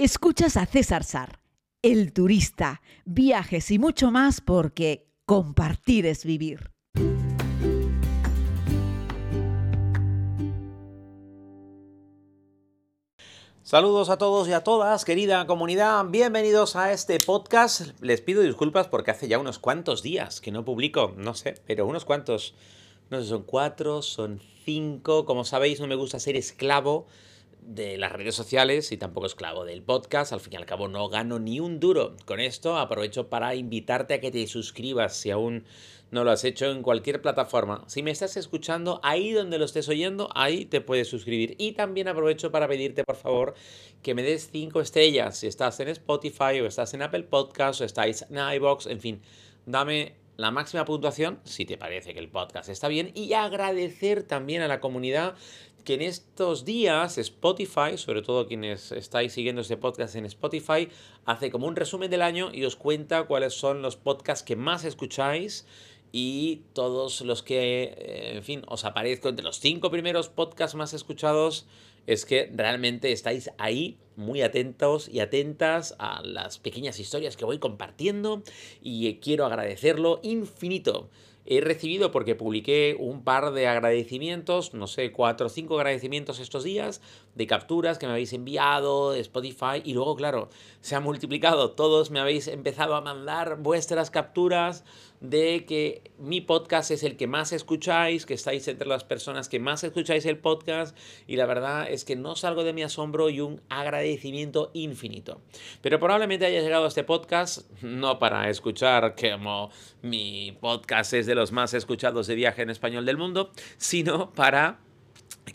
Escuchas a César Sar, el turista, viajes y mucho más porque compartir es vivir. Saludos a todos y a todas, querida comunidad. Bienvenidos a este podcast. Les pido disculpas porque hace ya unos cuantos días que no publico, no sé, pero unos cuantos, no sé, son cuatro, son cinco. Como sabéis, no me gusta ser esclavo de las redes sociales y tampoco esclavo del podcast. Al fin y al cabo no gano ni un duro con esto. Aprovecho para invitarte a que te suscribas si aún no lo has hecho en cualquier plataforma. Si me estás escuchando ahí donde lo estés oyendo, ahí te puedes suscribir. Y también aprovecho para pedirte, por favor, que me des 5 estrellas si estás en Spotify o estás en Apple Podcast o estáis en iBox, en fin, dame la máxima puntuación si te parece que el podcast está bien y agradecer también a la comunidad que en estos días Spotify, sobre todo quienes estáis siguiendo este podcast en Spotify, hace como un resumen del año y os cuenta cuáles son los podcasts que más escucháis y todos los que, eh, en fin, os aparezco entre los cinco primeros podcasts más escuchados, es que realmente estáis ahí muy atentos y atentas a las pequeñas historias que voy compartiendo y quiero agradecerlo infinito he recibido porque publiqué un par de agradecimientos, no sé, cuatro o cinco agradecimientos estos días de capturas que me habéis enviado de Spotify y luego, claro, se ha multiplicado. Todos me habéis empezado a mandar vuestras capturas de que mi podcast es el que más escucháis, que estáis entre las personas que más escucháis el podcast y la verdad es que no salgo de mi asombro y un agradecimiento infinito. Pero probablemente haya llegado a este podcast no para escuchar como mi podcast es de los más escuchados de viaje en español del mundo, sino para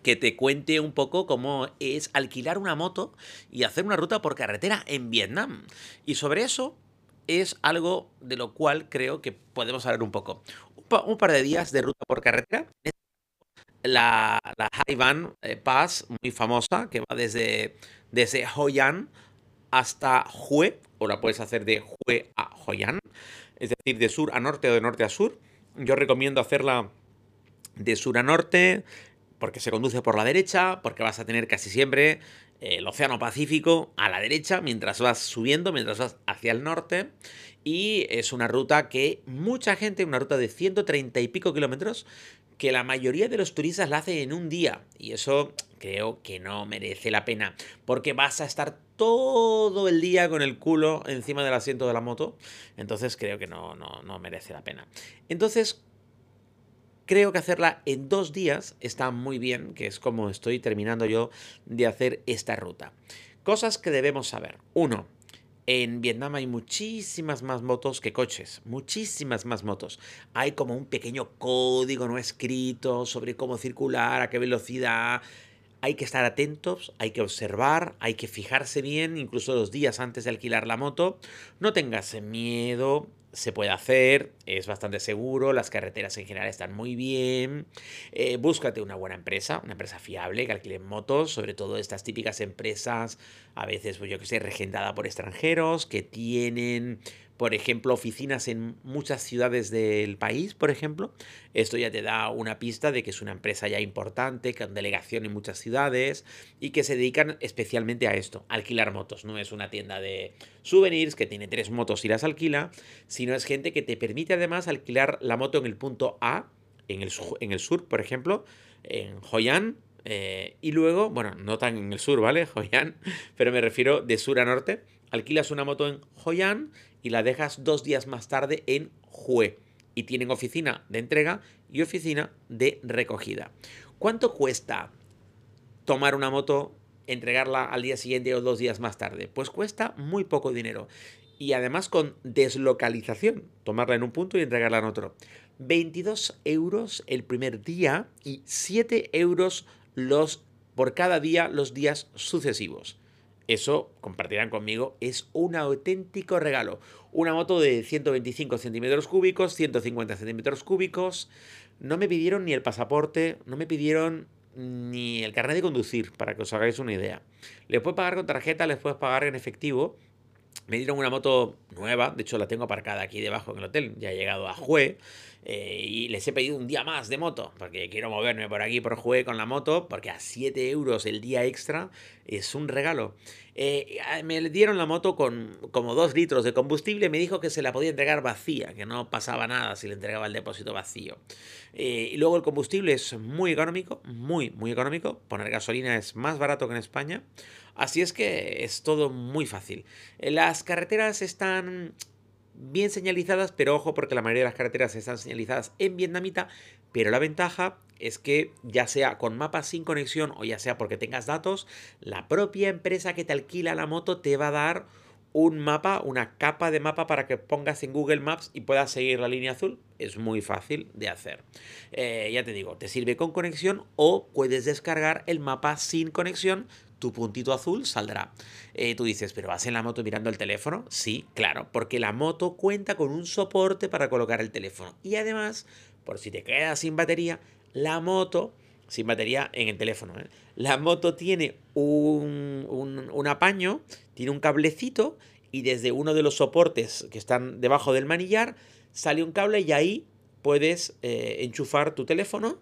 que te cuente un poco cómo es alquilar una moto y hacer una ruta por carretera en Vietnam. Y sobre eso es algo de lo cual creo que podemos hablar un poco. Un, par de días de ruta por carretera. La, la Haivan eh, Pass, muy famosa, que va desde, desde Hoi An hasta Hue, o la puedes hacer de Hue a Hoi An, es decir, de sur a norte o de norte a sur. Yo recomiendo hacerla de sur a norte, porque se conduce por la derecha, porque vas a tener casi siempre el Océano Pacífico a la derecha mientras vas subiendo, mientras vas hacia el norte. Y es una ruta que mucha gente, una ruta de 130 y pico kilómetros, que la mayoría de los turistas la hacen en un día. Y eso creo que no merece la pena, porque vas a estar todo el día con el culo encima del asiento de la moto. Entonces creo que no, no, no merece la pena. Entonces, creo que hacerla en dos días está muy bien, que es como estoy terminando yo de hacer esta ruta. Cosas que debemos saber. Uno, en Vietnam hay muchísimas más motos que coches, muchísimas más motos. Hay como un pequeño código no escrito sobre cómo circular, a qué velocidad. Hay que estar atentos, hay que observar, hay que fijarse bien, incluso los días antes de alquilar la moto. No tengas miedo, se puede hacer, es bastante seguro, las carreteras en general están muy bien. Eh, búscate una buena empresa, una empresa fiable que alquile motos, sobre todo estas típicas empresas, a veces, pues yo que sé, regentada por extranjeros, que tienen por ejemplo, oficinas en muchas ciudades del país, por ejemplo. Esto ya te da una pista de que es una empresa ya importante, con delegación en muchas ciudades y que se dedican especialmente a esto, alquilar motos. No es una tienda de souvenirs que tiene tres motos y las alquila, sino es gente que te permite además alquilar la moto en el punto A, en el, sur, por ejemplo, en Hoi An, eh, y luego, bueno, no tan en el sur, ¿vale? Hoi An, pero me refiero de sur a norte. Alquilas una moto en Hoi An y la dejas dos días más tarde en Hue. Y tienen oficina de entrega y oficina de recogida. ¿Cuánto cuesta tomar una moto, entregarla al día siguiente o dos días más tarde? Pues cuesta muy poco dinero. Y además con deslocalización, tomarla en un punto y entregarla en otro. 22 euros el primer día y 7 euros los, por cada día los días sucesivos. Eso, compartirán conmigo, es un auténtico regalo. Una moto de 125 centímetros cúbicos, 150 centímetros cúbicos. No me pidieron ni el pasaporte, no me pidieron ni el carnet de conducir, para que os hagáis una idea. Les puedes pagar con tarjeta, les puedes pagar en efectivo. Me dieron una moto nueva, de hecho la tengo aparcada aquí debajo en el hotel, ya he llegado a Jue. Eh, y les he pedido un día más de moto, porque quiero moverme por aquí, por juegue con la moto, porque a 7 euros el día extra es un regalo. Eh, me dieron la moto con como 2 litros de combustible, me dijo que se la podía entregar vacía, que no pasaba nada si le entregaba el depósito vacío. Eh, y luego el combustible es muy económico, muy, muy económico. Poner gasolina es más barato que en España. Así es que es todo muy fácil. Las carreteras están bien señalizadas, pero ojo porque la mayoría de las carreteras están señalizadas en vietnamita, pero la ventaja es que ya sea con mapas sin conexión o ya sea porque tengas datos, la propia empresa que te alquila la moto te va a dar un mapa, una capa de mapa para que pongas en Google Maps y puedas seguir la línea azul. Es muy fácil de hacer. Eh, ya te digo, te sirve con conexión o puedes descargar el mapa sin conexión tu puntito azul saldrá. Eh, tú dices, ¿pero vas en la moto mirando el teléfono? Sí, claro, porque la moto cuenta con un soporte para colocar el teléfono. Y además, por si te quedas sin batería, la moto, sin batería en el teléfono, ¿eh? la moto tiene un, un, apaño, tiene un cablecito y desde uno de los soportes que están debajo del manillar sale un cable y ahí puedes eh, enchufar tu teléfono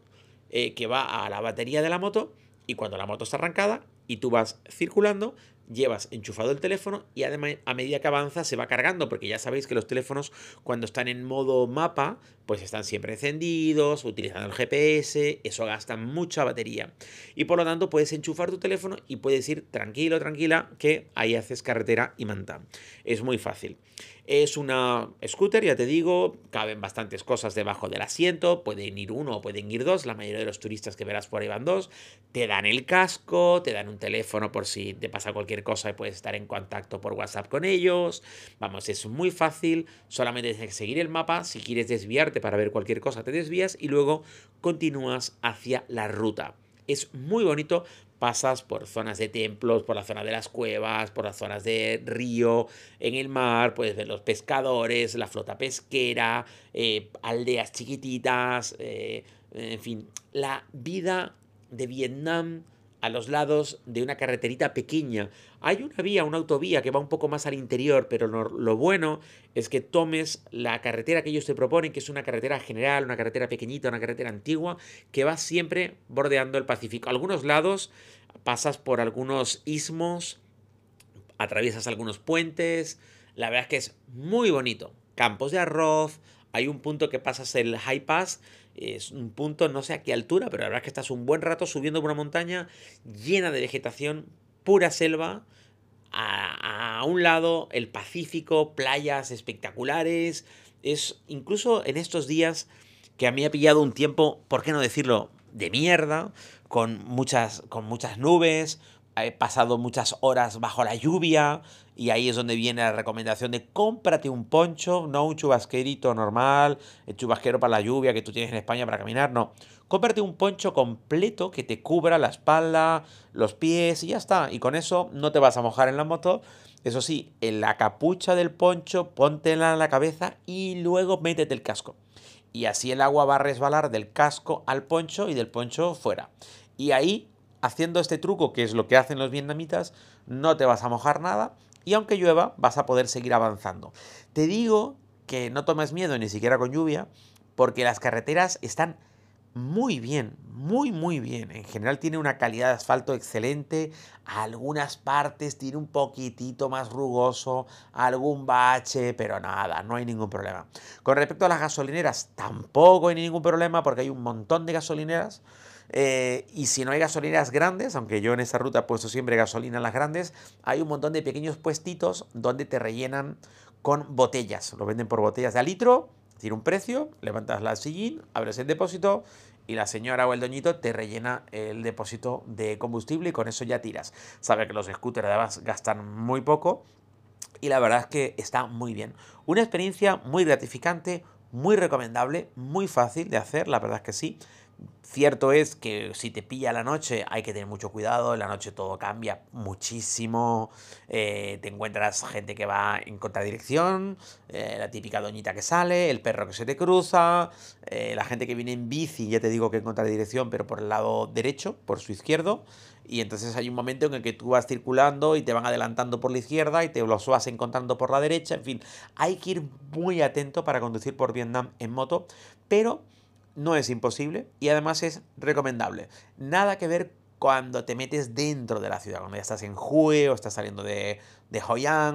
que va a la batería de la moto y cuando la moto está arrancada y tú vas circulando, llevas enchufado el teléfono y además a medida que avanza se va cargando, porque ya sabéis que los teléfonos cuando están en modo mapa, pues están siempre encendidos, utilizando el GPS, eso gasta mucha batería. Y por lo tanto puedes enchufar tu teléfono y puedes ir tranquilo, tranquila, que ahí haces carretera y manta. Es muy fácil. Es una scooter, ya te digo, caben bastantes cosas debajo del asiento, pueden ir uno o pueden ir dos, la mayoría de los turistas que verás por ahí van dos, te dan el casco, te dan un teléfono por si te pasa cualquier cosa y puedes estar en contacto por WhatsApp con ellos, vamos, es muy fácil, solamente tienes que seguir el mapa, si quieres desviarte para ver cualquier cosa te desvías y luego continúas hacia la ruta. Es muy bonito pasas por zonas de templos, por la zona de las cuevas, por las zonas de río, en el mar, puedes ver los pescadores, la flota pesquera, eh, aldeas chiquititas, eh, en fin, la vida de Vietnam a los lados de una carreterita pequeña. Hay una vía, una autovía que va un poco más al interior, pero lo, bueno es que tomes la carretera que ellos te proponen, que es una carretera general, una carretera pequeñita, una carretera antigua, que va siempre bordeando el Pacífico. algunos lados pasas por algunos istmos, atraviesas algunos puentes, la verdad es que es muy bonito. Campos de arroz, hay un punto que pasas el High Pass es un punto, no sé a qué altura, pero la verdad es que estás un buen rato subiendo por una montaña llena de vegetación, pura selva. A, a, un lado el Pacífico, playas espectaculares. Es incluso en estos días que a mí ha pillado un tiempo, ¿por qué no decirlo? De mierda, con muchas, con muchas nubes, he pasado muchas horas bajo la lluvia y ahí es donde viene la recomendación de cómprate un poncho, no un chubasquerito normal, el chubasquero para la lluvia que tú tienes en España para caminar, no. Cómprate un poncho completo que te cubra la espalda, los pies y ya está. Y con eso no te vas a mojar en la moto. Eso sí, en la capucha del poncho, póntela en la cabeza y luego métete el casco. Y así el agua va a resbalar del casco al poncho y del poncho fuera. Y ahí haciendo este truco, que es lo que hacen los vietnamitas, no te vas a mojar nada y aunque llueva vas a poder seguir avanzando. Te digo que no tomes miedo ni siquiera con lluvia, porque las carreteras están muy bien, muy muy bien. En general tiene una calidad de asfalto excelente. algunas partes tiene un poquitito más rugoso, algún bache, pero nada, no hay ningún problema. Con respecto a las gasolineras, tampoco hay ningún problema porque hay un montón de gasolineras. Eh, y si no hay gasolineras grandes, aunque yo en esa ruta he puesto siempre gasolina en las grandes, hay un montón de pequeños puestitos donde te rellenan con botellas. Lo venden por botellas de a litro, tiene un precio, levantas la sillín, abres el depósito y la señora o el doñito te rellena el depósito de combustible y con eso ya tiras. Sabe que los scooters además gastan muy poco y la verdad es que está muy bien. Una experiencia muy gratificante, muy recomendable, muy fácil de hacer, la verdad es que sí. Cierto es que si te pilla la noche hay que tener mucho cuidado, en la noche todo cambia muchísimo, eh, te encuentras gente que va en contradirección, eh, la típica doñita que sale, el perro que se te cruza, eh, la gente que viene en bici, ya te digo que en contradirección, pero por el lado derecho, por su izquierdo, y entonces hay un momento en el que tú vas circulando y te van adelantando por la izquierda y te los vas encontrando por la derecha, en fin, hay que ir muy atento para conducir por Vietnam en moto, pero no es imposible y además es recomendable. Nada que ver cuando te metes dentro de la ciudad, cuando ya estás en Hue o estás saliendo de, de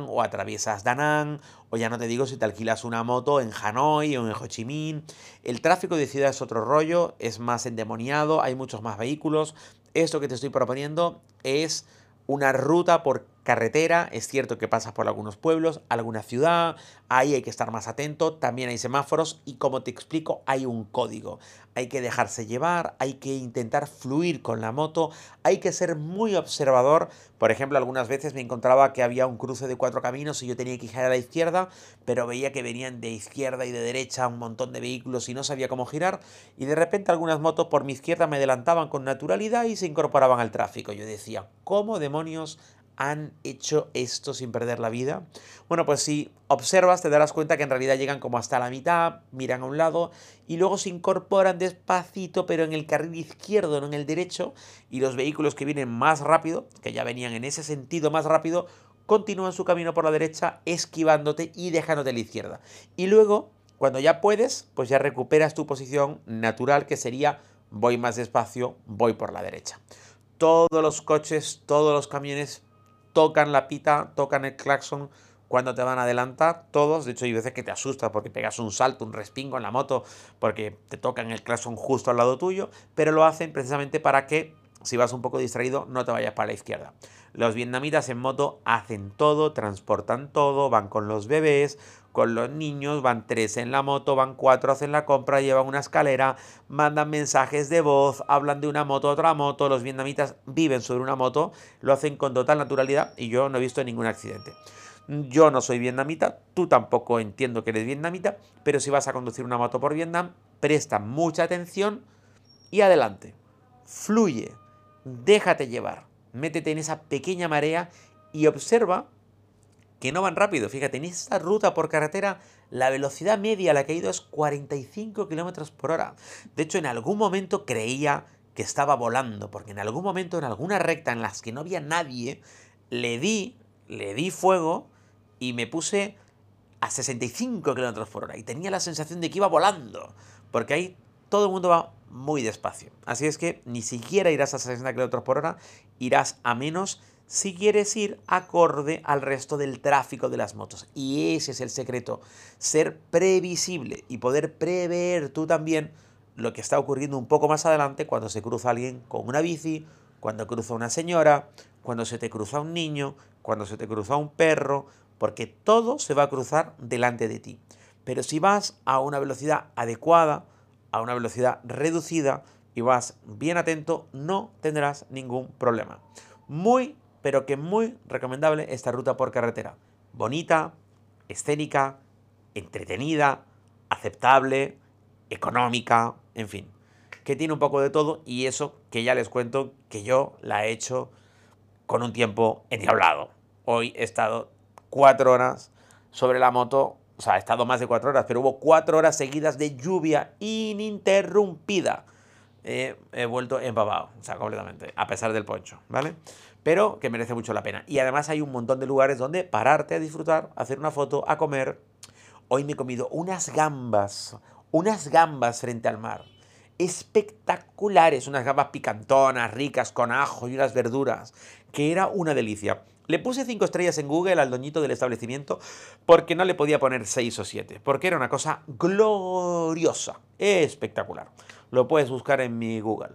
o atraviesas Da Nang o ya no te digo si te alquilas una moto en Hanoi o en Ho Chi Minh. El tráfico de ciudad es otro rollo, es más endemoniado, hay muchos más vehículos. Esto que te estoy proponiendo es una ruta por carretera, es cierto que pasas por algunos pueblos, alguna ciudad, ahí hay que estar más atento, también hay semáforos y como te explico, hay un código. Hay que dejarse llevar, hay que intentar fluir con la moto, hay que ser muy observador. Por ejemplo, algunas veces me encontraba que había un cruce de cuatro caminos y yo tenía que girar a la izquierda, pero veía que venían de izquierda y de derecha un montón de vehículos y no sabía cómo girar y de repente algunas motos por mi izquierda me adelantaban con naturalidad y se incorporaban al tráfico. Yo decía, ¿cómo demonios han hecho esto sin perder la vida? Bueno, pues si observas te darás cuenta que en realidad llegan como hasta la mitad, miran a un lado y luego se incorporan despacito pero en el carril izquierdo, no en el derecho, y los vehículos que vienen más rápido, que ya venían en ese sentido más rápido, continúan su camino por la derecha esquivándote y dejándote a la izquierda. Y luego, cuando ya puedes, pues ya recuperas tu posición natural que sería voy más despacio, voy por la derecha. Todos los coches, todos los camiones tocan la pita, tocan el claxon cuando te van a adelantar, todos. De hecho, hay veces que te asustas porque pegas un salto, un respingo en la moto, porque te tocan el claxon justo al lado tuyo, pero lo hacen precisamente para que, si vas un poco distraído, no te vayas para la izquierda. Los vietnamitas en moto hacen todo, transportan todo, van con los bebés, con los niños, van tres en la moto, van cuatro, hacen la compra, llevan una escalera, mandan mensajes de voz, hablan de una moto a otra moto, los vietnamitas viven sobre una moto, lo hacen con total naturalidad y yo no he visto ningún accidente. Yo no soy vietnamita, tú tampoco entiendo que eres vietnamita, pero si vas a conducir una moto por Vietnam, presta mucha atención y adelante. Fluye, déjate llevar, métete en esa pequeña marea y observa que no van rápido. Fíjate, en esta ruta por carretera la velocidad media a la que he ido es 45 kilómetros por hora. De hecho, en algún momento creía que estaba volando, porque en algún momento, en alguna recta en las que no había nadie, le di, le di fuego y me puse a 65 kilómetros por hora. Y tenía la sensación de que iba volando, porque ahí todo el mundo va muy despacio. Así es que ni siquiera irás a 60 kilómetros por hora, irás a menos si quieres ir acorde al resto del tráfico de las motos. Y ese es el secreto, ser previsible y poder prever tú también lo que está ocurriendo un poco más adelante cuando se cruza alguien con una bici, cuando cruza una señora, cuando se te cruza un niño, cuando se te cruza un perro, porque todo se va a cruzar delante de ti. Pero si vas a una velocidad adecuada, a una velocidad reducida y vas bien atento, no tendrás ningún problema. Muy pero que muy recomendable esta ruta por carretera. Bonita, escénica, entretenida, aceptable, económica, en fin. Que tiene un poco de todo y eso que ya les cuento que yo la he hecho con un tiempo endiablado. Hoy he estado cuatro horas sobre la moto, o sea, he estado más de cuatro horas, pero hubo cuatro horas seguidas de lluvia ininterrumpida. he vuelto empapado, o sea, completamente, a pesar del poncho, ¿vale? Pero que merece mucho la pena. Y además hay un montón de lugares donde pararte a disfrutar, hacer una foto, a comer. Hoy me he comido unas gambas, unas gambas frente al mar. Espectaculares, unas gambas picantonas, ricas, con ajo y unas verduras, que era una delicia. Le puse cinco estrellas en Google al doñito del establecimiento porque no le podía poner seis o siete, porque era una cosa gloriosa, espectacular. Lo puedes buscar en mi Google.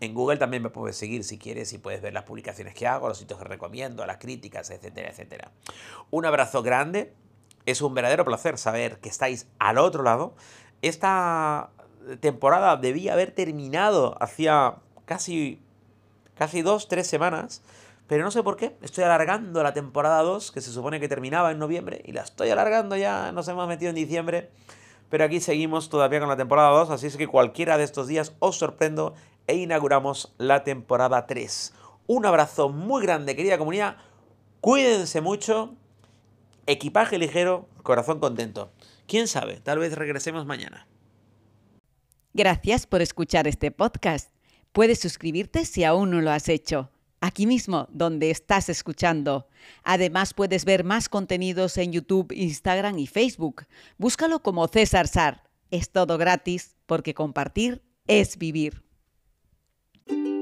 En Google también me puedes seguir si quieres y puedes ver las publicaciones que hago, los sitios que recomiendo, las críticas, etcétera, etcétera. Un abrazo grande. Es un verdadero placer saber que estáis al otro lado. Esta temporada debía haber terminado hacía casi, casi dos, tres semanas. Pero no sé por qué, estoy alargando la temporada 2, que se supone que terminaba en noviembre, y la estoy alargando ya, nos hemos metido en diciembre. Pero aquí seguimos todavía con la temporada 2, así es que cualquiera de estos días os sorprendo e inauguramos la temporada 3. Un abrazo muy grande, querida comunidad. Cuídense mucho. Equipaje ligero, corazón contento. Quién sabe, tal vez regresemos mañana. Gracias por escuchar este podcast. Puedes suscribirte si aún no lo has hecho. Aquí mismo, donde estás escuchando. Además, puedes ver más contenidos en YouTube, Instagram y Facebook. Búscalo como César Sar. Es todo gratis porque compartir es vivir. thank you